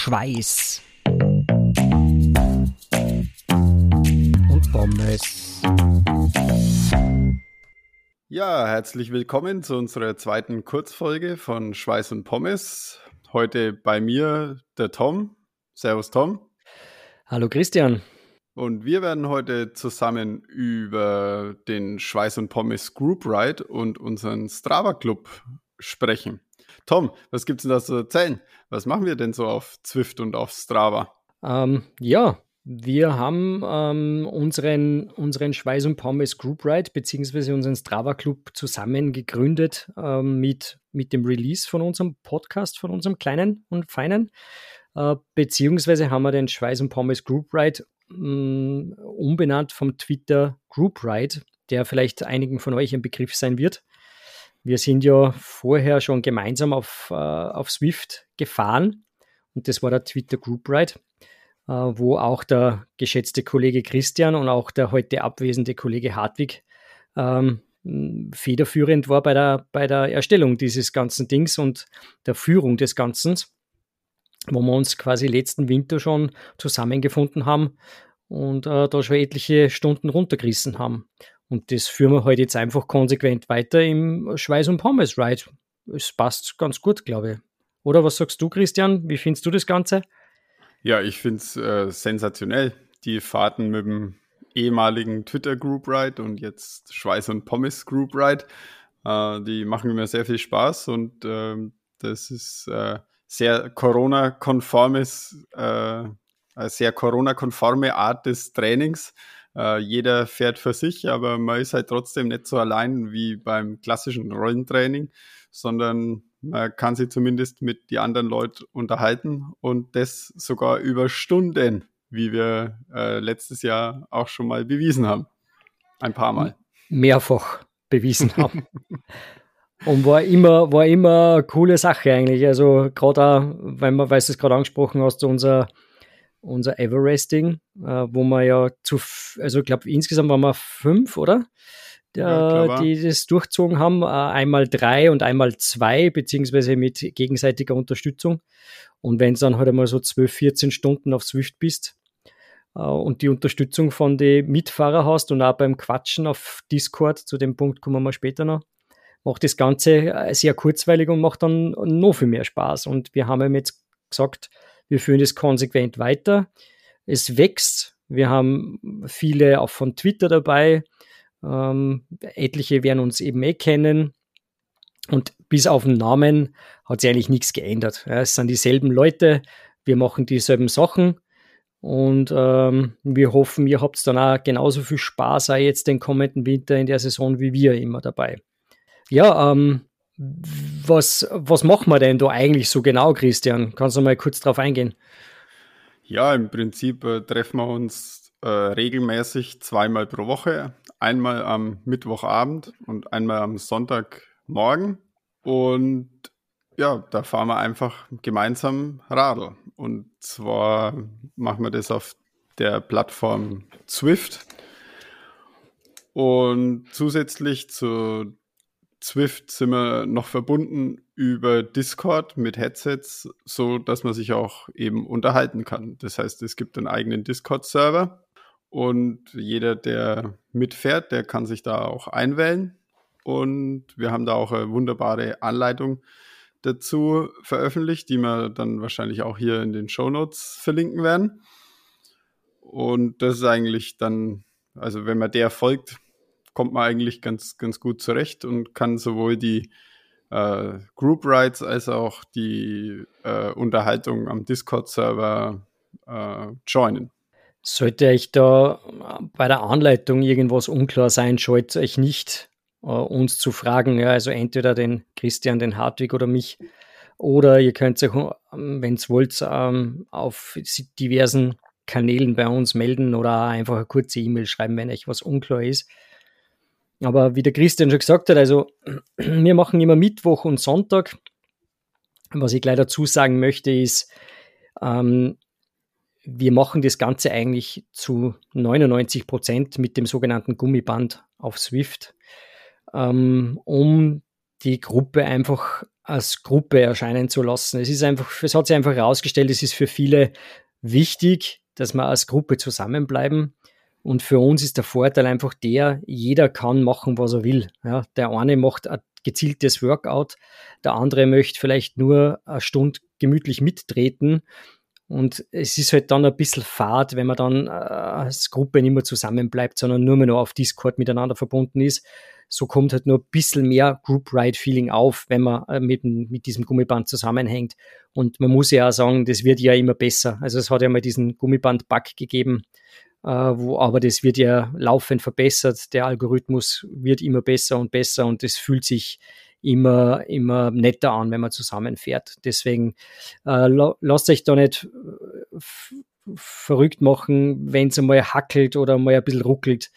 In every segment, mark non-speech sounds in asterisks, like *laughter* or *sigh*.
Schweiß und Pommes. Ja, herzlich willkommen zu unserer zweiten Kurzfolge von Schweiß und Pommes. Heute bei mir der Tom. Servus Tom. Hallo Christian. Und wir werden heute zusammen über den Schweiß und Pommes Group Ride und unseren Strava Club sprechen. Tom, was gibt's denn da zu erzählen? Was machen wir denn so auf Zwift und auf Strava? Ähm, ja, wir haben ähm, unseren, unseren Schweiß und Pommes Group Ride beziehungsweise unseren Strava Club zusammen gegründet ähm, mit, mit dem Release von unserem Podcast, von unserem kleinen und feinen. Äh, beziehungsweise haben wir den Schweiß und Pommes Group Ride mh, umbenannt vom Twitter Group Ride, der vielleicht einigen von euch ein Begriff sein wird. Wir sind ja vorher schon gemeinsam auf, äh, auf Swift gefahren und das war der Twitter Group Ride, äh, wo auch der geschätzte Kollege Christian und auch der heute abwesende Kollege Hartwig ähm, federführend war bei der, bei der Erstellung dieses ganzen Dings und der Führung des Ganzen, wo wir uns quasi letzten Winter schon zusammengefunden haben und äh, da schon etliche Stunden runtergerissen haben. Und das führen wir heute halt jetzt einfach konsequent weiter im Schweiß- und Pommes-Ride. Es passt ganz gut, glaube ich. Oder was sagst du, Christian? Wie findest du das Ganze? Ja, ich finde es äh, sensationell. Die Fahrten mit dem ehemaligen Twitter Group Ride und jetzt Schweiß und Pommes Group Ride, äh, die machen mir sehr viel Spaß und äh, das ist äh, sehr Corona-konformes, äh, sehr Corona-konforme Art des Trainings. Äh, jeder fährt für sich, aber man ist halt trotzdem nicht so allein wie beim klassischen Rollentraining, sondern man kann sich zumindest mit die anderen Leuten unterhalten und das sogar über Stunden, wie wir äh, letztes Jahr auch schon mal bewiesen haben. Ein paar Mal. Mehrfach bewiesen haben. *laughs* Und war immer, war immer eine coole Sache eigentlich. Also gerade auch, weil man, weil du es gerade angesprochen hast, unser unser Everesting, äh, wo wir ja zu, also ich glaube insgesamt waren wir fünf, oder? Der, ja, die das durchzogen haben, äh, einmal drei und einmal zwei, beziehungsweise mit gegenseitiger Unterstützung. Und wenn du dann halt einmal so 12, 14 Stunden auf Swift bist äh, und die Unterstützung von den Mitfahrern hast und auch beim Quatschen auf Discord, zu dem Punkt kommen wir später noch, macht das Ganze äh, sehr kurzweilig und macht dann noch viel mehr Spaß. Und wir haben jetzt gesagt, wir führen es konsequent weiter. Es wächst. Wir haben viele auch von Twitter dabei. Ähm, etliche werden uns eben eh kennen. Und bis auf den Namen hat sich eigentlich nichts geändert. Ja, es sind dieselben Leute. Wir machen dieselben Sachen. Und ähm, wir hoffen, ihr habt dann auch genauso viel Spaß auch jetzt den kommenden Winter in der Saison wie wir immer dabei. Ja, ähm, was, was machen wir denn da eigentlich so genau, Christian? Kannst du mal kurz drauf eingehen? Ja, im Prinzip äh, treffen wir uns äh, regelmäßig zweimal pro Woche. Einmal am Mittwochabend und einmal am Sonntagmorgen. Und ja, da fahren wir einfach gemeinsam Radl. Und zwar machen wir das auf der Plattform Swift. Und zusätzlich zu Zwift sind wir noch verbunden über Discord mit Headsets, so dass man sich auch eben unterhalten kann. Das heißt, es gibt einen eigenen Discord-Server und jeder, der mitfährt, der kann sich da auch einwählen. Und wir haben da auch eine wunderbare Anleitung dazu veröffentlicht, die wir dann wahrscheinlich auch hier in den Show Notes verlinken werden. Und das ist eigentlich dann, also wenn man der folgt, kommt man eigentlich ganz, ganz gut zurecht und kann sowohl die äh, Group Rides als auch die äh, Unterhaltung am Discord-Server äh, joinen. Sollte euch da bei der Anleitung irgendwas unklar sein, scheut euch nicht, uh, uns zu fragen. Ja, also entweder den Christian, den Hartwig oder mich. Oder ihr könnt euch, wenn ihr wollt, ähm, auf diversen Kanälen bei uns melden oder einfach eine kurze E-Mail schreiben, wenn euch was unklar ist. Aber wie der Christian schon gesagt hat, also *clears throat* wir machen immer Mittwoch und Sonntag. Was ich gleich dazu sagen möchte, ist, ähm, wir machen das Ganze eigentlich zu 99 Prozent mit dem sogenannten Gummiband auf Swift, ähm, um die Gruppe einfach als Gruppe erscheinen zu lassen. Es ist einfach, es hat sich einfach herausgestellt, es ist für viele wichtig, dass wir als Gruppe zusammenbleiben. Und für uns ist der Vorteil einfach der, jeder kann machen, was er will. Ja, der eine macht ein gezieltes Workout, der andere möchte vielleicht nur eine Stunde gemütlich mittreten. Und es ist halt dann ein bisschen fad, wenn man dann äh, als Gruppe nicht mehr zusammenbleibt, sondern nur mehr noch auf Discord miteinander verbunden ist so kommt halt nur ein bisschen mehr Group Ride Feeling auf, wenn man äh, mit, mit diesem Gummiband zusammenhängt. Und man muss ja auch sagen, das wird ja immer besser. Also es hat ja mal diesen Gummiband-Bug gegeben, wo, aber das wird ja laufend verbessert. Der Algorithmus wird immer besser und besser und es fühlt sich immer, immer netter an, wenn man zusammenfährt. Deswegen äh, lasst euch da nicht äh, verrückt machen, wenn es einmal hackelt oder mal ein bisschen ruckelt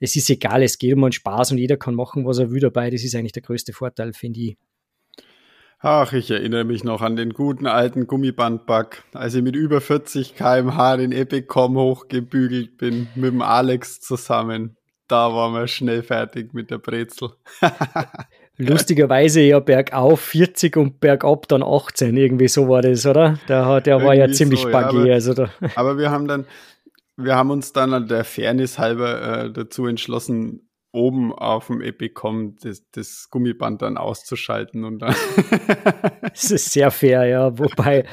es ist egal, es geht um einen Spaß und jeder kann machen, was er will dabei. Das ist eigentlich der größte Vorteil, finde ich. Ach, ich erinnere mich noch an den guten alten Gummibandbug, als ich mit über 40 km/h den Epicom hochgebügelt bin, mit dem Alex zusammen. Da waren wir schnell fertig mit der Brezel. *laughs* Lustigerweise ja bergauf 40 und bergab dann 18, irgendwie so war das, oder? Der, der war ja ziemlich so, buggy. Ja, aber, also aber wir haben dann, wir haben uns dann an der Fairness halber äh, dazu entschlossen, oben auf dem Epicom das, das Gummiband dann auszuschalten und dann. *laughs* das ist sehr fair, ja. Wobei,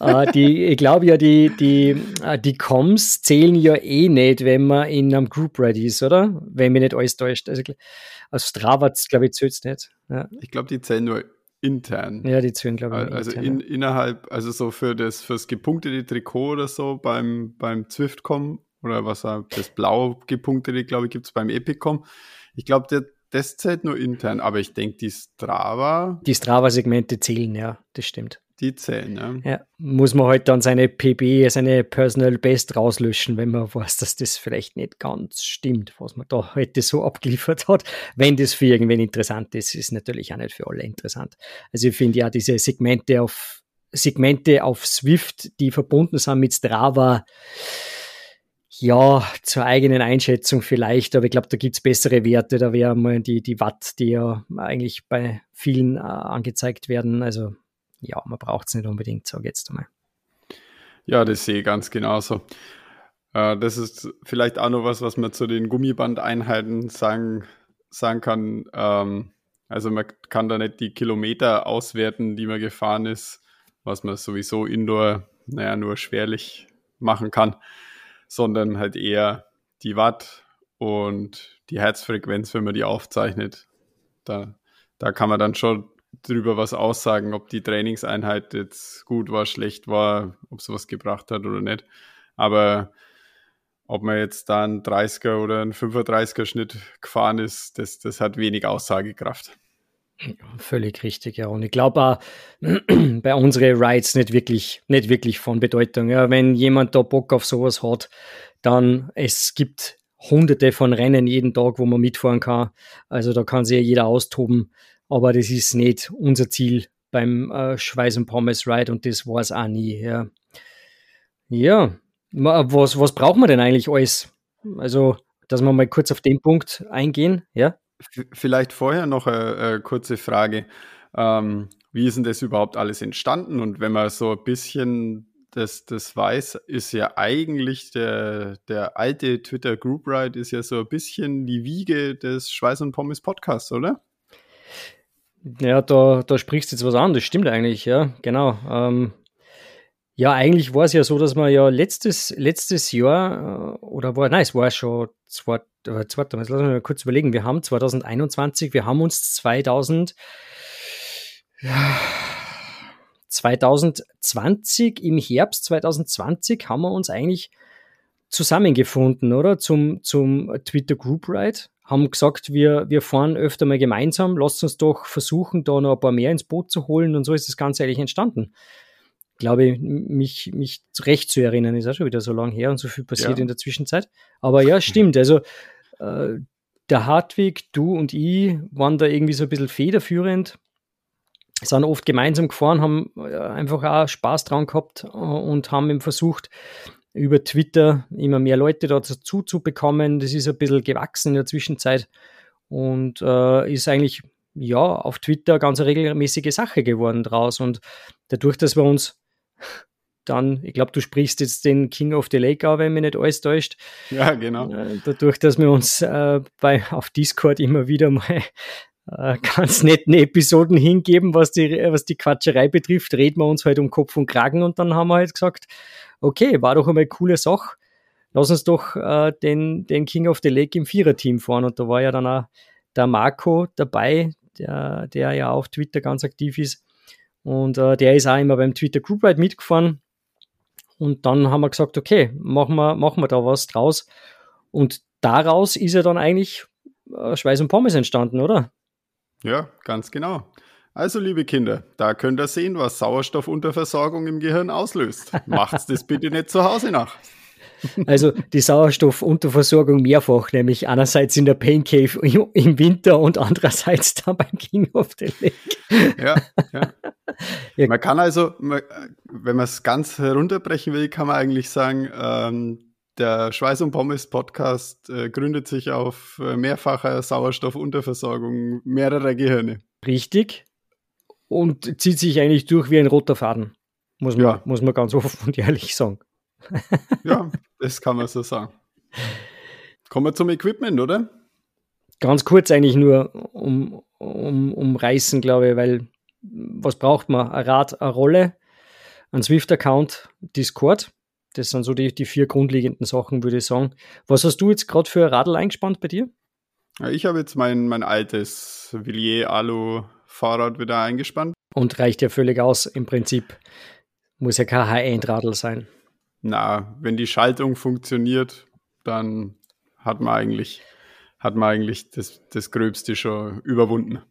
äh, die, ich glaube ja, die, die, äh, die Coms zählen ja eh nicht, wenn man in einem Group Ready ist, oder? Wenn mir nicht alles täuscht. Also, aus Strava, glaube ich, zählt es nicht. Ja. Ich glaube, die zählen nur intern. Ja, die zählen, glaube ich. Also intern, in, innerhalb, also so für das fürs gepunktete Trikot oder so beim, beim Zwift.com oder was das blau gepunktete, glaube ich, gibt es beim Epicom. Ich glaube, das zählt nur intern, aber ich denke, die Strava. Die Strava-Segmente zählen, ja, das stimmt. Die zählen, ja. ja. Muss man halt dann seine PB, seine Personal Best rauslöschen, wenn man weiß, dass das vielleicht nicht ganz stimmt, was man da heute so abgeliefert hat. Wenn das für irgendwen interessant ist, ist natürlich auch nicht für alle interessant. Also ich finde ja diese Segmente auf Segmente auf Swift, die verbunden sind mit Strava, ja, zur eigenen Einschätzung vielleicht, aber ich glaube, da gibt es bessere Werte. Da wäre mal die, die Watt, die ja eigentlich bei vielen äh, angezeigt werden. Also ja, man braucht es nicht unbedingt, sage jetzt einmal. Ja, das sehe ich ganz genauso. Äh, das ist vielleicht auch noch was, was man zu den Gummibandeinheiten sagen, sagen kann. Ähm, also man kann da nicht die Kilometer auswerten, die man gefahren ist, was man sowieso indoor, naja, nur schwerlich machen kann, sondern halt eher die Watt und die Herzfrequenz, wenn man die aufzeichnet. Da, da kann man dann schon drüber was aussagen, ob die Trainingseinheit jetzt gut war, schlecht war, ob es was gebracht hat oder nicht. Aber ob man jetzt da einen 30er oder einen 35er Schnitt gefahren ist, das, das hat wenig Aussagekraft. Völlig richtig, ja. Und ich glaube auch *clears throat* bei unseren Rides nicht wirklich, nicht wirklich von Bedeutung. Ja, wenn jemand da Bock auf sowas hat, dann es gibt hunderte von Rennen jeden Tag, wo man mitfahren kann. Also da kann sich ja jeder austoben aber das ist nicht unser Ziel beim äh, Schweiß und Pommes Ride und das war es auch nie. Ja, ja. Was, was braucht man denn eigentlich alles? Also, dass wir mal kurz auf den Punkt eingehen, ja? Vielleicht vorher noch eine, eine kurze Frage. Ähm, wie ist denn das überhaupt alles entstanden? Und wenn man so ein bisschen das, das weiß, ist ja eigentlich der, der alte Twitter Group Ride ist ja so ein bisschen die Wiege des Schweiß und Pommes Podcasts, oder? Ja, da, da sprichst du jetzt was an, das stimmt eigentlich, ja, genau. Ähm, ja, eigentlich war es ja so, dass wir ja letztes, letztes Jahr, äh, oder war, nein, es war schon zwei, äh, zwei, lass mich mal kurz überlegen, wir haben 2021, wir haben uns 2000, 2020, im Herbst 2020 haben wir uns eigentlich zusammengefunden, oder? Zum, zum Twitter Group Ride haben gesagt, wir, wir fahren öfter mal gemeinsam, lasst uns doch versuchen, da noch ein paar mehr ins Boot zu holen und so ist das Ganze eigentlich entstanden. Ich glaube, mich, mich recht zu erinnern, ist auch schon wieder so lange her und so viel passiert ja. in der Zwischenzeit. Aber ja, *laughs* stimmt. Also äh, der Hartwig, du und ich waren da irgendwie so ein bisschen federführend, sind oft gemeinsam gefahren, haben äh, einfach auch Spaß dran gehabt äh, und haben eben versucht, über Twitter immer mehr Leute dazu zu bekommen. Das ist ein bisschen gewachsen in der Zwischenzeit und äh, ist eigentlich ja, auf Twitter ganz eine regelmäßige Sache geworden draus. Und dadurch, dass wir uns dann, ich glaube, du sprichst jetzt den King of the Lake auch, wenn mich nicht alles täuscht. Ja, genau. Äh, dadurch, dass wir uns äh, bei, auf Discord immer wieder mal äh, ganz netten Episoden hingeben, was die, was die Quatscherei betrifft, reden wir uns halt um Kopf und Kragen und dann haben wir halt gesagt, okay, war doch einmal eine coole Sache. Lass uns doch äh, den, den King of the Lake im Viererteam fahren. Und da war ja dann auch der Marco dabei, der, der ja auf Twitter ganz aktiv ist. Und äh, der ist auch immer beim Twitter Group Ride mitgefahren. Und dann haben wir gesagt, okay, machen wir, machen wir da was draus. Und daraus ist ja dann eigentlich äh, Schweiß und Pommes entstanden, oder? Ja, ganz genau. Also, liebe Kinder, da könnt ihr sehen, was Sauerstoffunterversorgung im Gehirn auslöst. Macht's das bitte nicht zu Hause nach. Also die Sauerstoffunterversorgung mehrfach, nämlich einerseits in der Pain Cave im Winter und andererseits dann beim King of the Lake. Ja, ja. *laughs* ja. Man kann also, wenn man es ganz herunterbrechen will, kann man eigentlich sagen, ähm, der Schweiß und Pommes Podcast äh, gründet sich auf äh, mehrfacher Sauerstoffunterversorgung mehrerer Gehirne. Richtig. Und zieht sich eigentlich durch wie ein roter Faden. Muss man, ja. muss man ganz offen und ehrlich sagen. Ja, das kann man so sagen. Kommen wir zum Equipment, oder? Ganz kurz eigentlich nur um, um, umreißen, glaube ich, weil was braucht man? Ein Rad, eine Rolle, ein Swift-Account, Discord. Das sind so die, die vier grundlegenden Sachen, würde ich sagen. Was hast du jetzt gerade für ein Radl eingespannt bei dir? Ja, ich habe jetzt mein, mein altes Villiers Alu Fahrrad wieder eingespannt. Und reicht ja völlig aus im Prinzip. Muss ja kein High-End-Radl sein na, wenn die Schaltung funktioniert, dann hat man eigentlich, hat man eigentlich das, das Gröbste schon überwunden.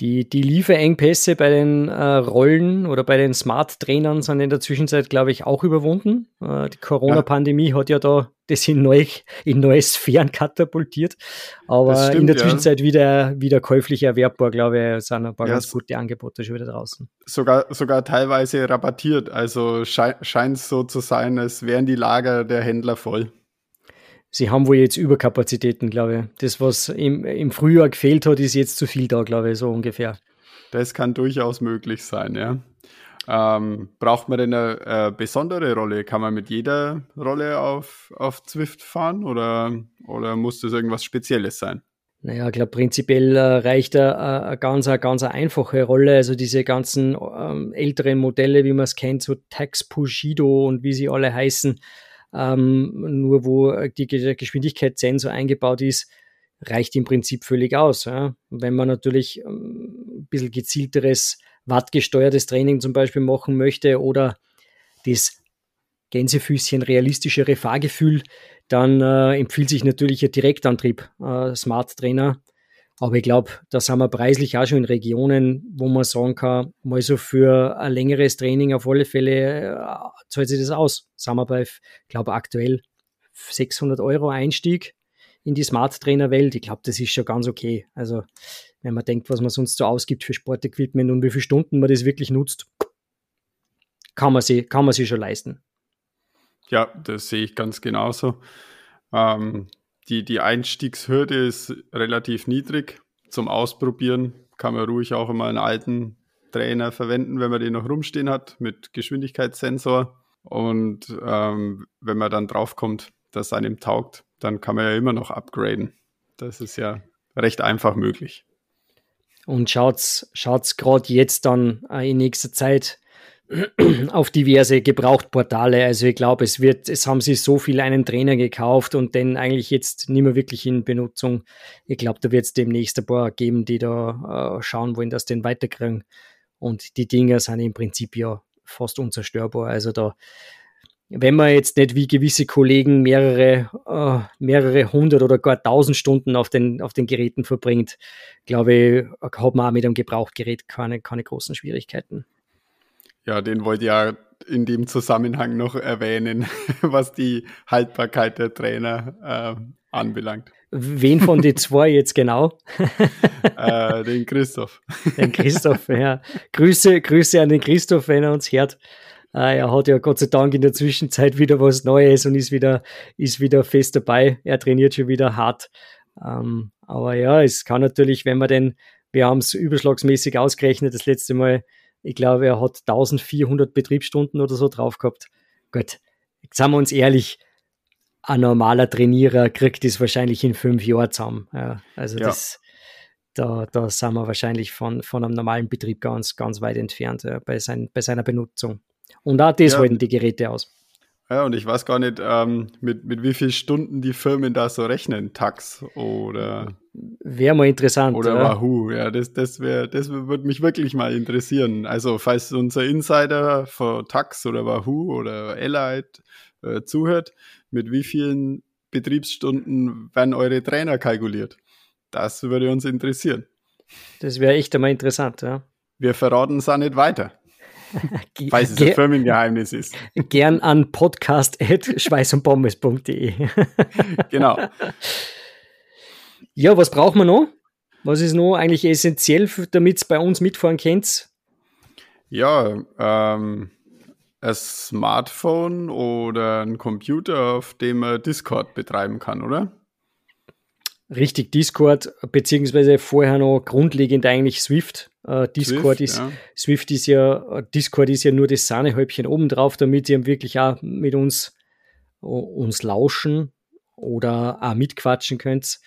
Die, die Lieferengpässe bei den äh, Rollen oder bei den Smart-Trainern sind in der Zwischenzeit, glaube ich, auch überwunden. Äh, die Corona-Pandemie ja. hat ja da das in, neu, in neue Sphären katapultiert. Aber stimmt, in der Zwischenzeit ja. wieder, wieder käuflich erwerbbar, glaube ich, sind ein paar ja, ganz gute Angebote schon wieder draußen. Sogar, sogar teilweise rabattiert. Also scheint es so zu sein, als wären die Lager der Händler voll sie haben wohl jetzt Überkapazitäten, glaube ich. Das, was im, im Frühjahr gefehlt hat, ist jetzt zu viel da, glaube ich, so ungefähr. Das kann durchaus möglich sein, ja. Ähm, braucht man denn eine, eine, besondere Rolle? Kann man mit jeder Rolle auf, auf Zwift fahren oder, oder muss das irgendwas Spezielles sein? Naja, ich glaube, prinzipiell äh, reicht eine, eine, ganz, eine ganz einfache Rolle. Also diese ganzen ähm, älteren Modelle, wie man es kennt, so Tax Pushido und wie sie alle heißen, ähm, nur wo die Geschwindigkeitssensor eingebaut ist, reicht im Prinzip völlig aus. Ja. Wenn man natürlich ähm, ein bisschen gezielteres, wattgesteuertes Training zum Beispiel machen möchte oder das Gänsefüßchen realistischere Fahrgefühl, dann äh, empfiehlt sich natürlich ein Direktantrieb, äh, Smart Trainer, aber ich glaube, da sind wir preislich auch schon in Regionen, wo man sagen kann, mal so für ein längeres Training auf alle Fälle äh, zahlt sich das aus. Sind wir bei, ich glaube, aktuell 600 Euro Einstieg in die Smart Trainer Welt. Ich glaube, das ist schon ganz okay. Also, wenn man denkt, was man sonst so ausgibt für Sportequipment und wie viele Stunden man das wirklich nutzt, kann man sie, kann man sie schon leisten. Ja, das sehe ich ganz genauso. Ähm, die, die Einstiegshürde ist relativ niedrig. Zum Ausprobieren kann man ruhig auch immer einen alten Trainer verwenden, wenn man den noch rumstehen hat, mit Geschwindigkeitssensor. Und ähm, wenn man dann draufkommt, dass einem taugt, dann kann man ja immer noch upgraden. Das ist ja recht einfach möglich. Und schaut's, schaut's gerade jetzt dann äh, in nächster Zeit *clears throat* auf diverse Gebrauchtportale. Also ich glaube, es wird, es haben sich so viel einen Trainer gekauft und den eigentlich jetzt nicht mehr wirklich in Benutzung. Ich glaube, da wird es demnächst ein paar geben, die da äh, schauen wollen, dass den weiterkriegen. Und die Dinger sind im Prinzip ja fast unzerstörbar. Also da, wenn man jetzt nicht wie gewisse Kollegen mehrere, äh, mehrere hundert oder gar tausend Stunden auf den, auf den Geräten verbringt, glaube ich, hat man auch mit einem Gebrauchtgerät keine, keine großen Schwierigkeiten. Ja, den wollte ich ja in dem Zusammenhang noch erwähnen, *laughs* was die Haltbarkeit der Trainer äh, anbelangt. Wen von den zwei jetzt genau? *laughs* äh, den Christoph. *laughs* Den Christoph, ja. Grüße, Grüße an den Christoph, wenn er uns hört. Äh, er hat ja Gott sei Dank in der Zwischenzeit wieder was Neues und ist wieder, ist wieder fest dabei. Er trainiert schon wieder hart. Ähm, aber ja, es kann natürlich, wenn man den wir haben es überschlagsmäßig ausgerechnet das letzte Mal. Ich glaube, er hat 1400 Betriebsstunden oder so drauf gehabt. Gut, jetzt sagen wir uns ehrlich, ein normaler Trainierer kriegt das wahrscheinlich in fünf Jahren zusammen. Ja, also ja. das, da, da sind wir wahrscheinlich von, von einem normalen Betrieb ganz, ganz weit entfernt ja, bei, sein, bei seiner Benutzung. Und auch das halten die Geräte aus. Ja, und ich weiß gar nicht, ähm, mit, mit wie vielen Stunden die Firmen da so rechnen, Tax oder. Wäre mal interessant. Oder ja. Wahoo, ja, das, das, wär, das würde mich wirklich mal interessieren. Also, falls unser Insider von Tax oder Wahoo oder Elite äh, zuhört, mit wie vielen Betriebsstunden werden eure Trainer kalkuliert? Das würde uns interessieren. Das wäre echt einmal interessant, ja. Wir verraten es auch nicht weiter. *laughs* Falls es ein Firmengeheimnis ist. Gern an podcast.schweißundpommes.de. genau. *laughs* Ja, was brauchen wir noch? Was ist noch eigentlich essentiell, damit es bei uns mitfahren könnt? Ja, ähm, ein Smartphone oder ein Computer, auf dem man Discord betreiben kann, oder? Richtig, Discord, beziehungsweise vorher noch grundlegend eigentlich Swift. Uh, Discord Swift, ist, ja. Swift ist ja, Discord ist ja nur das Sahnehäubchen obendrauf, damit ihr wirklich auch mit uns, uns lauschen oder auch mitquatschen könnt.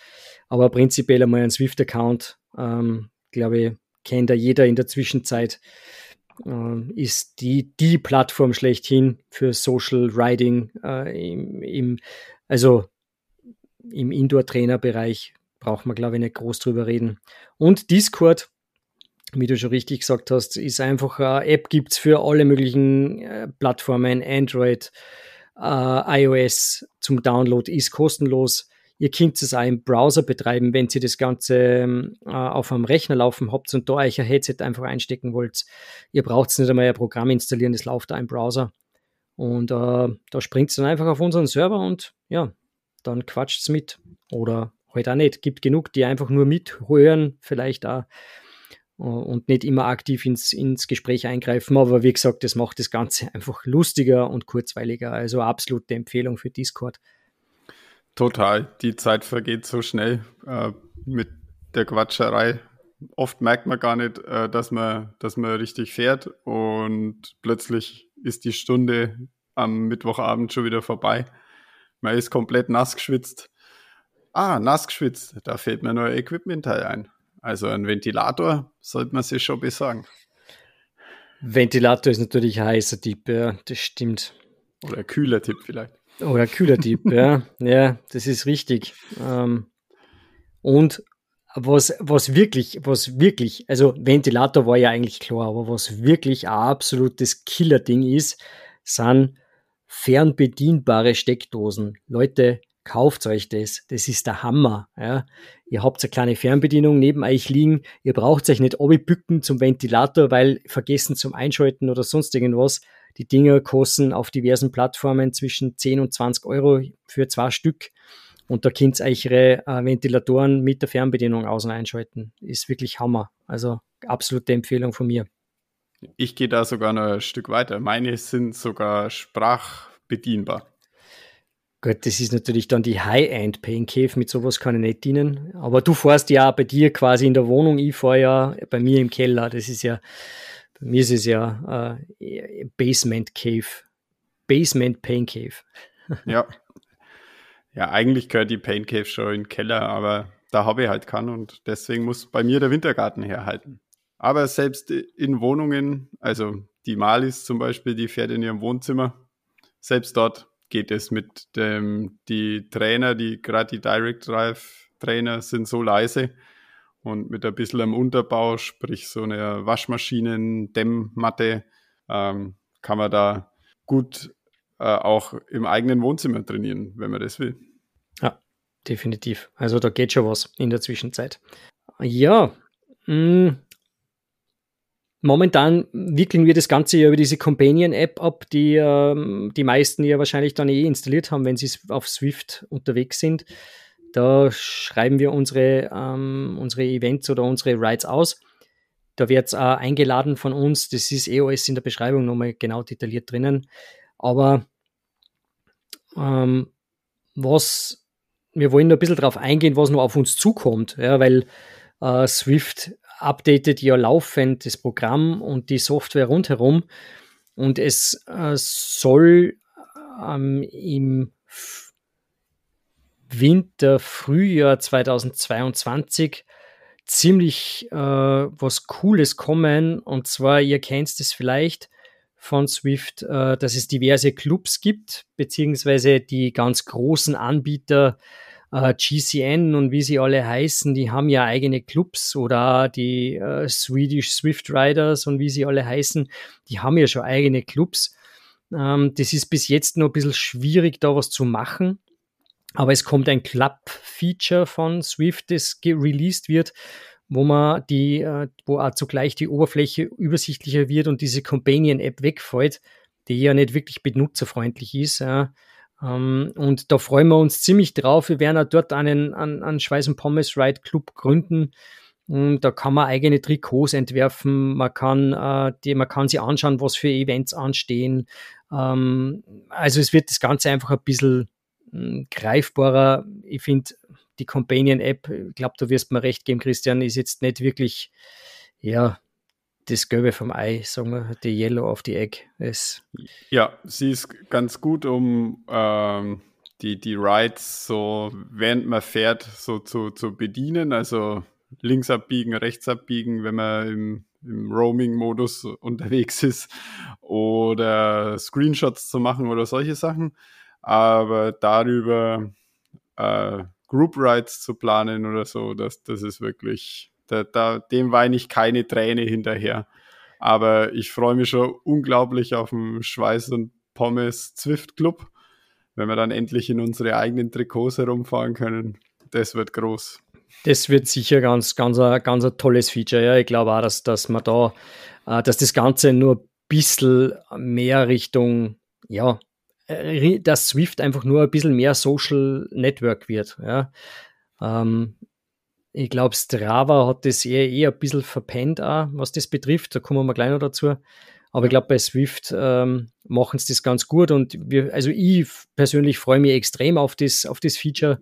Aber prinzipiell einmal ein Swift-Account, ähm, glaube ich, kennt da jeder in der Zwischenzeit. Ähm, ist die, die Plattform schlechthin für Social Riding äh, im, im, also im Indoor-Trainer-Bereich braucht man, glaube ich, nicht groß drüber reden. Und Discord, wie du schon richtig gesagt hast, ist einfach eine App, gibt es für alle möglichen äh, Plattformen, Android, äh, iOS zum Download, ist kostenlos. Ihr könnt es auch im Browser betreiben, wenn ihr das Ganze ähm, äh, auf einem Rechner laufen habt und da euch ein Headset einfach einstecken wollt. Ihr braucht nicht einmal ein Programm installieren, das läuft da im Browser. Und äh, da springt es dann einfach auf unseren Server und ja, dann quatscht es mit. Oder halt auch nicht. Gibt genug, die einfach nur mithören, vielleicht auch äh, und nicht immer aktiv ins, ins Gespräch eingreifen. Aber wie gesagt, das macht das Ganze *laughs* einfach lustiger und kurzweiliger. Also absolute Empfehlung für Discord. Total. Die Zeit vergeht so schnell äh, mit der Quatscherei. Oft merkt man gar nicht, äh, dass, man, dass man richtig fährt und plötzlich ist die Stunde am Mittwochabend schon wieder vorbei. Man ist komplett nass geschwitzt. Ah, nass geschwitzt. Da fällt mir neuer Equipment-Teil ein. Also ein Ventilator sollte man sich schon besorgen. Ventilator ist natürlich ein heißer Tipp, ja, das stimmt. Oder ein kühler Tipp vielleicht. Oder kühler Tipp, ja. *laughs* Ja, das ist richtig. Ähm, und was, was wirklich, was wirklich, also Ventilator war ja eigentlich klar, aber was wirklich ein absolutes Killer-Ding ist, sind fernbedienbare Steckdosen. Leute, kauft euch das. Das ist der Hammer. Ja. Ihr habt eine kleine Fernbedienung neben euch liegen. Ihr braucht euch nicht bücken zum Ventilator, weil vergessen zum Einschalten oder sonst irgendwas. Die Dinger kosten auf diversen Plattformen zwischen 10 und 20 Euro für zwei Stück. Und da könnt ihr eure äh, Ventilatoren mit der Fernbedienung außen einschalten. Ist wirklich Hammer. Also absolute Empfehlung von mir. Ich gehe da sogar noch ein Stück weiter. Meine sind sogar sprachbedienbar. Gut, das ist natürlich dann die High-End Pain Cave, mit sowas kann ich nicht dienen. Aber du fährst ja bei dir quasi in der Wohnung, ich fahre ja bei mir im Keller. Das ist ja, mir ist es ja äh, Basement Cave. Basement Pain Cave. ja. Ja, eigentlich gehört die Pain Cave schon in den Keller, aber da habe ich halt keinen und deswegen muss bei mir der Wintergarten herhalten. Aber selbst in Wohnungen, also die Malis zum Beispiel, die fährt in ihrem Wohnzimmer, selbst dort geht es mit dem, die Trainer, die gerade die Direct Drive Trainer sind so leise und mit ein bisschen am Unterbau, sprich so eine Waschmaschinen-Dämmmatte, ähm, kann man da gut äh, auch im eigenen Wohnzimmer trainieren, wenn man das will. Ja, definitiv. Also da geht schon was in der Zwischenzeit. Ja, mh, mm, Momentan wickeln wir das Ganze ja über diese Companion-App ab, die ähm, die meisten ja wahrscheinlich dann eh installiert haben, wenn sie auf Swift unterwegs sind. Da schreiben wir unsere, ähm, unsere Events oder unsere Rides aus. Da wird es äh, eingeladen von uns. Das ist eh alles in der Beschreibung nochmal genau detailliert drinnen. Aber ähm, was wir wollen ein bisschen darauf eingehen, was noch auf uns zukommt, ja, weil äh, Swift updatet ja laufend das Programm und die Software rundherum. Und es äh, soll ähm, im Winter, Frühjahr 2022 ziemlich äh, was Cooles kommen. Und zwar, ihr kennt es vielleicht von Swift, äh, dass es diverse Clubs gibt, beziehungsweise die ganz großen Anbieter äh, GCN und wie sie alle heißen, die haben ja eigene Clubs oder die äh, Swedish Swift Riders und wie sie alle heißen, die haben ja schon eigene Clubs. Ähm, das ist bis jetzt noch ein bisschen schwierig, da was zu machen. Aber es kommt ein Club-Feature von Swift, das released wird, wo man die, äh, wo auch zugleich die Oberfläche übersichtlicher wird und diese Companion-App wegfällt, die ja nicht wirklich benutzerfreundlich ist. Ähm, und da freuen wir uns ziemlich drauf. Wir werden auch dort einen, einen, einen Schweiß und Pommes Ride Club gründen. Da kann man eigene Trikots entwerfen, man kann, äh, die, man kann sich anschauen, was für Events anstehen. Ähm, also es wird das Ganze einfach ein bisschen greifbarer. Ich finde, die Companion-App, ich glaube, du wirst mir recht geben, Christian, ist jetzt nicht wirklich, ja, das Gelbe vom Ei, sagen wir, die Yellow of the Egg ist. Ja, sie ist ganz gut, um ähm, die, die Rides so, während man fährt, so zu, zu bedienen. Also links abbiegen, rechts abbiegen, wenn man im, im Roaming-Modus *laughs* unterwegs ist oder Screenshots zu machen oder solche Sachen. Aber darüber äh, Group Rides zu planen oder so, das, das ist wirklich da, da, dem weine ich keine Träne hinterher. Aber ich freue mich schon unglaublich auf den Schweiß und Pommes Zwift Club, wenn wir dann endlich in unsere eigenen Trikots herumfahren können. Das wird groß. Das wird sicher ganz, ganz, ein, ganz ein tolles Feature. Ja, ich glaube auch, dass, dass man da, äh, dass das Ganze nur ein bisschen mehr Richtung, ja, äh, dass Swift einfach nur ein bisschen mehr Social Network wird. Ja. Ähm, ich glaube, Strava hat das eher, eher ein bisschen verpennt, auch, was das betrifft. Da kommen wir gleich noch dazu. Aber ich glaube, bei Swift ähm, machen sie das ganz gut und wir, also ich persönlich freue mich extrem auf das, auf das Feature.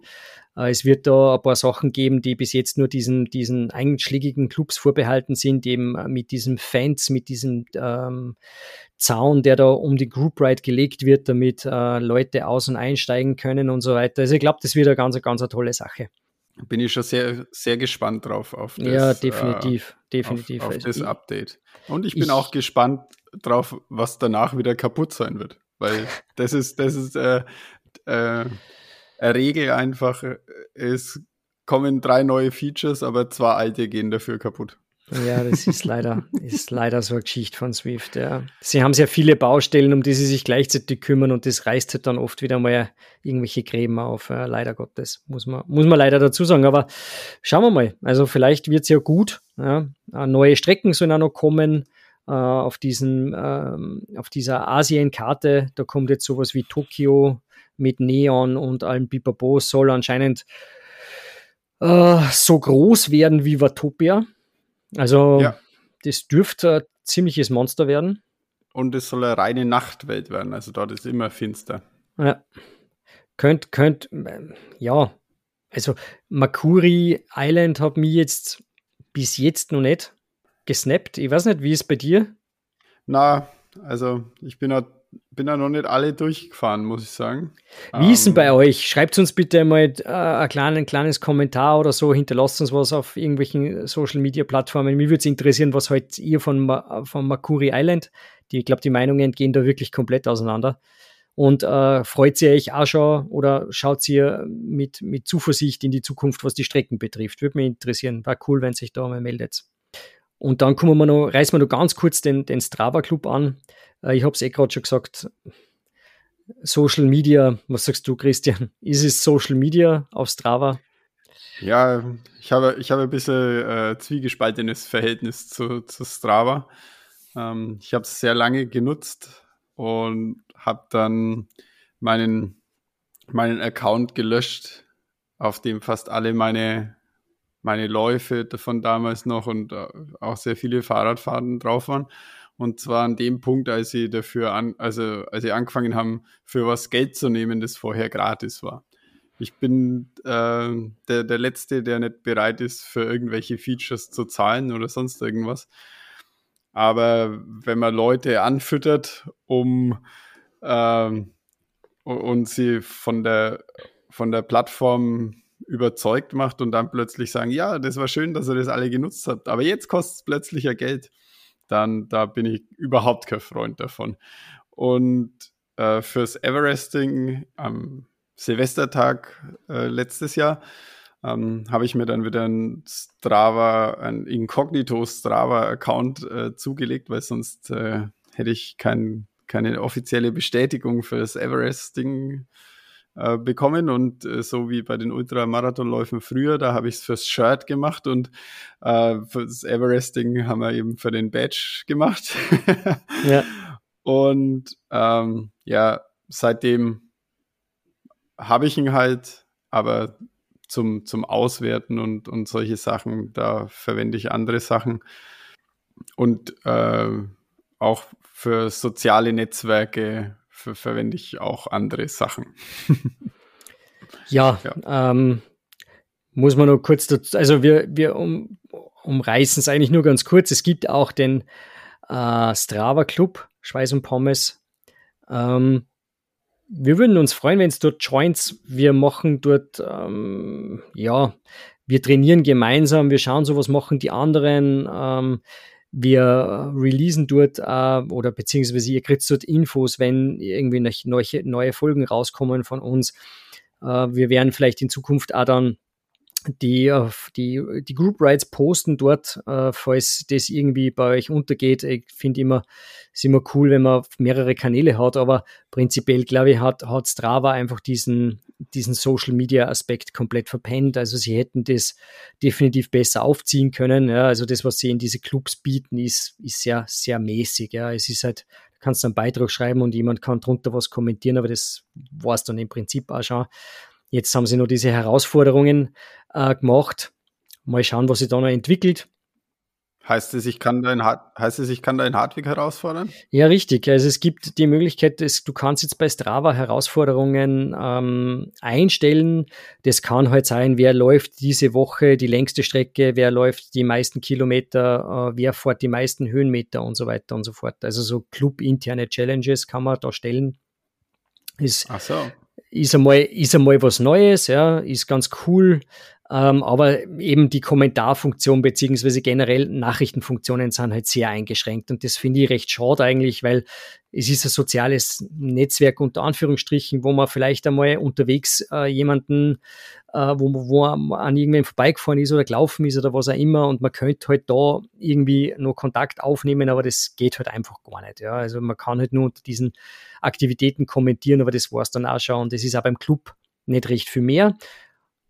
Äh, es wird da ein paar Sachen geben, die bis jetzt nur diesen, diesen einschlägigen Clubs vorbehalten sind, eben mit diesem Fans, mit diesem ähm, Zaun, der da um die Group Ride gelegt wird, damit äh, Leute aus- und einsteigen können und so weiter. Also ich glaube, das wird eine ganz, ganz eine tolle Sache bin ich schon sehr, sehr gespannt drauf auf das, ja, definitiv, äh, definitiv. Auf, auf also das Update. Und ich bin ich, auch gespannt drauf, was danach wieder kaputt sein wird. Weil das ist, das ist äh, äh, Regel einfach, es kommen drei neue Features, aber zwei alte gehen dafür kaputt. Ja, das ist leider, ist leider so eine Geschichte von Swift. Ja. Sie haben sehr viele Baustellen, um die sie sich gleichzeitig kümmern und das reißt halt dann oft wieder mal irgendwelche Gräben auf. Ja, leider Gottes, muss man, muss man leider dazu sagen. Aber schauen wir mal. Also vielleicht wird es ja gut. Ja. Neue Strecken sollen auch noch kommen äh, auf, diesen, ähm, auf dieser Asienkarte. Da kommt jetzt sowas wie Tokio mit Neon und allem Bipapo. Soll anscheinend äh, so groß werden wie Watopia also ja. das dürfte ein ziemliches Monster werden. Und es soll eine reine Nachtwelt werden, also dort ist immer finster. Ja. Könnt, könnt, ja, also Makuri Island hat mich jetzt bis jetzt noch nicht gesnappt. Ich weiß nicht, wie ist es bei dir? Na, also ich bin halt bin ja noch nicht alle durchgefahren, muss ich sagen. Wie ist denn bei ähm, euch? Schreibt uns bitte mal äh, ein, klein, ein kleines Kommentar oder so, hinterlasst uns was auf irgendwelchen Social Media Plattformen. Mich würde es interessieren, was halt ihr von, von Makuri Island, die, ich glaube, die Meinungen gehen da wirklich komplett auseinander. Und äh, freut ihr euch auch schon oder schaut ihr mit, mit Zuversicht in die Zukunft, was die Strecken betrifft? Würde mich interessieren. War cool, wenn sich da mal meldet. Und dann kommen wir noch, reißen wir noch ganz kurz den, den Strava Club an. Äh, ich habe es eh gerade schon gesagt, Social Media, was sagst du, Christian? *laughs* Ist es Social Media auf Strava? Ja, ich habe, ich habe ein bisschen äh, zwiegespaltenes Verhältnis zu, zu Strava. Ähm, ich habe es sehr lange genutzt und habe dann meinen, meinen Account gelöscht, auf dem fast alle meine, meine Läufe von damals noch und äh, auch sehr viele Fahrradfahrten drauf waren. Und zwar an dem Punkt, als sie dafür an, also als sie angefangen haben, für was Geld zu nehmen, das vorher gratis war. Ich bin äh, der, der Letzte, der nicht bereit ist, für irgendwelche Features zu zahlen oder sonst irgendwas. Aber wenn man Leute anfüttert, um ähm, und sie von der, von der Plattform überzeugt macht und dann plötzlich sagen, ja, das war schön, dass ihr das alle genutzt habt, aber jetzt kostet es plötzlich ja Geld, dann da bin ich überhaupt kein Freund davon. Und äh, fürs Everesting am Silvestertag äh, letztes Jahr ähm, habe ich mir dann wieder ein Strava, ein Inkognito Strava-Account äh, zugelegt, weil sonst äh, hätte ich kein, keine offizielle Bestätigung fürs Everesting äh, bekommen und äh, so wie bei den Ultramarathonläufen früher, da habe ich es fürs Shirt gemacht und äh, fürs Everesting haben wir eben für den Badge gemacht. ja. *laughs* Und ähm, ja, seitdem habe ich ihn halt, aber zum, zum Auswerten und, und solche Sachen, da verwende ich andere Sachen. Und äh, auch für soziale Netzwerke für, verwende ich auch andere Sachen. *laughs* ja, ja. Ähm, muss man noch kurz dazu, also wir, wir um, umreißen es eigentlich nur ganz kurz. Es gibt auch den äh, Strava Club, Schweiß und Pommes. Ähm, wir würden uns freuen, wenn es dort joint. Wir machen dort, ähm, ja, wir trainieren gemeinsam, wir schauen so, was machen die anderen. Ähm, wir releasen dort äh, oder beziehungsweise ihr kriegt dort Infos, wenn irgendwie neue, neue Folgen rauskommen von uns. Äh, wir werden vielleicht in Zukunft auch dann die, die, die Group Rides posten dort, äh, falls das irgendwie bei euch untergeht. Ich finde immer, ist immer cool, wenn man mehrere Kanäle hat, aber prinzipiell, glaube ich, hat, hat Strava einfach diesen, diesen Social Media Aspekt komplett verpennt. Also sie hätten das definitiv besser aufziehen können. Ja, also das, was sie in diese Clubs bieten, ist, ist sehr, sehr mäßig. Ja, es ist halt, du kannst einen Beitrag schreiben und jemand kann drunter was kommentieren, aber das war es dann im Prinzip auch schon. Jetzt haben sie noch diese Herausforderungen äh, gemacht. Mal schauen, was sich da noch entwickelt. Heißt es, ich kann dein, heißt es, ich kann deinen Hartwig herausfordern? Ja, richtig. Also es gibt die Möglichkeit, dass du kannst jetzt bei Strava Herausforderungen ähm, einstellen. Das kann halt sein, wer läuft diese Woche die längste Strecke, wer läuft die meisten Kilometer, äh, wer fährt die meisten Höhenmeter und so weiter und so fort. Also so clubinterne Challenges kann man da stellen. Ist, Ach so ist einmal, ist einmal was Neues, ja, ist ganz cool. Ähm, aber eben die Kommentarfunktion beziehungsweise generell Nachrichtenfunktionen sind halt sehr eingeschränkt. Und das finde ich recht schade eigentlich, weil es ist ein soziales Netzwerk unter Anführungsstrichen, wo man vielleicht einmal unterwegs äh, jemanden, äh, wo, wo an irgendwem vorbeigefahren ist oder gelaufen ist oder was auch immer und man könnte halt da irgendwie nur Kontakt aufnehmen, aber das geht halt einfach gar nicht. Ja. Also man kann halt nur unter diesen Aktivitäten kommentieren, aber das war es dann auch schon und das ist auch beim Club nicht recht viel mehr.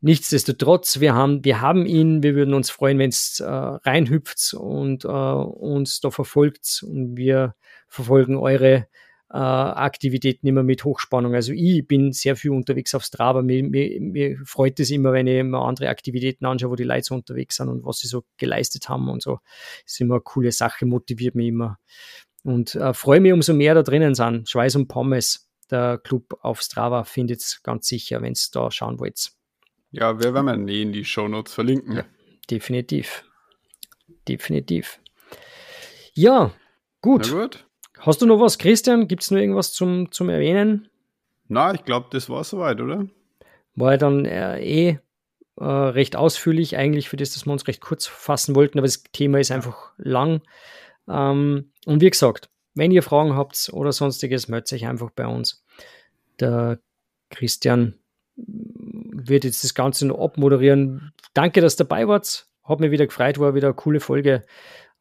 Nichtsdestotrotz, wir haben, wir haben ihn, wir würden uns freuen, wenn es äh, reinhüpft und äh, uns da verfolgt und wir verfolgen eure äh, Aktivitäten immer mit Hochspannung. Also ich bin sehr viel unterwegs auf Strava. Mir, mir, mir freut es immer, wenn ich mir andere Aktivitäten anschaue, wo die Leute so unterwegs sind und was sie so geleistet haben und so. Das ist immer eine coole Sache, motiviert mich immer. Und äh, freue mich umso mehr da drinnen sind. Schweiß und Pommes, der Club auf Strava findet es ganz sicher, wenn es da schauen wollt. Ja, wir werden eh in die Shownotes verlinken. Ja, definitiv. Definitiv. Ja, gut. Na gut. Hast du noch was, Christian? Gibt es noch irgendwas zum, zum Erwähnen? Na, ich glaube, das war soweit, oder? War ja dann äh, eh äh, recht ausführlich, eigentlich für das, dass wir uns recht kurz fassen wollten, aber das Thema ist einfach lang. Ähm, und wie gesagt, wenn ihr Fragen habt oder sonstiges, meldet euch einfach bei uns. Der Christian wird jetzt das Ganze noch abmoderieren. Danke, dass ihr dabei wart. Hat mich wieder gefreut, war wieder eine coole Folge.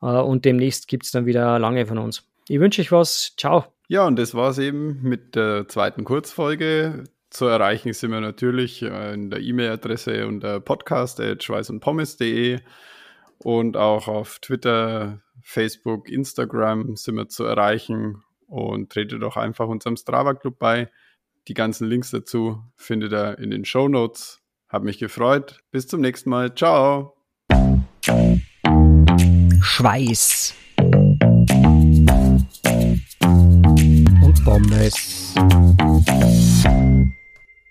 Äh, und demnächst gibt es dann wieder lange von uns. Ich wünsche euch was. Ciao. Ja, und das war es eben mit der zweiten Kurzfolge. Zu erreichen sind wir natürlich äh, in der E-Mail-Adresse unter podcast.schweißundpommes.de und auch auf Twitter, Facebook, Instagram sind wir zu erreichen und tretet doch einfach unserem Strava Club bei. Die ganzen Links dazu findet ihr in den Show Notes. Hab mich gefreut. Bis zum nächsten Mal. Ciao. Schweiß. Und Pommes.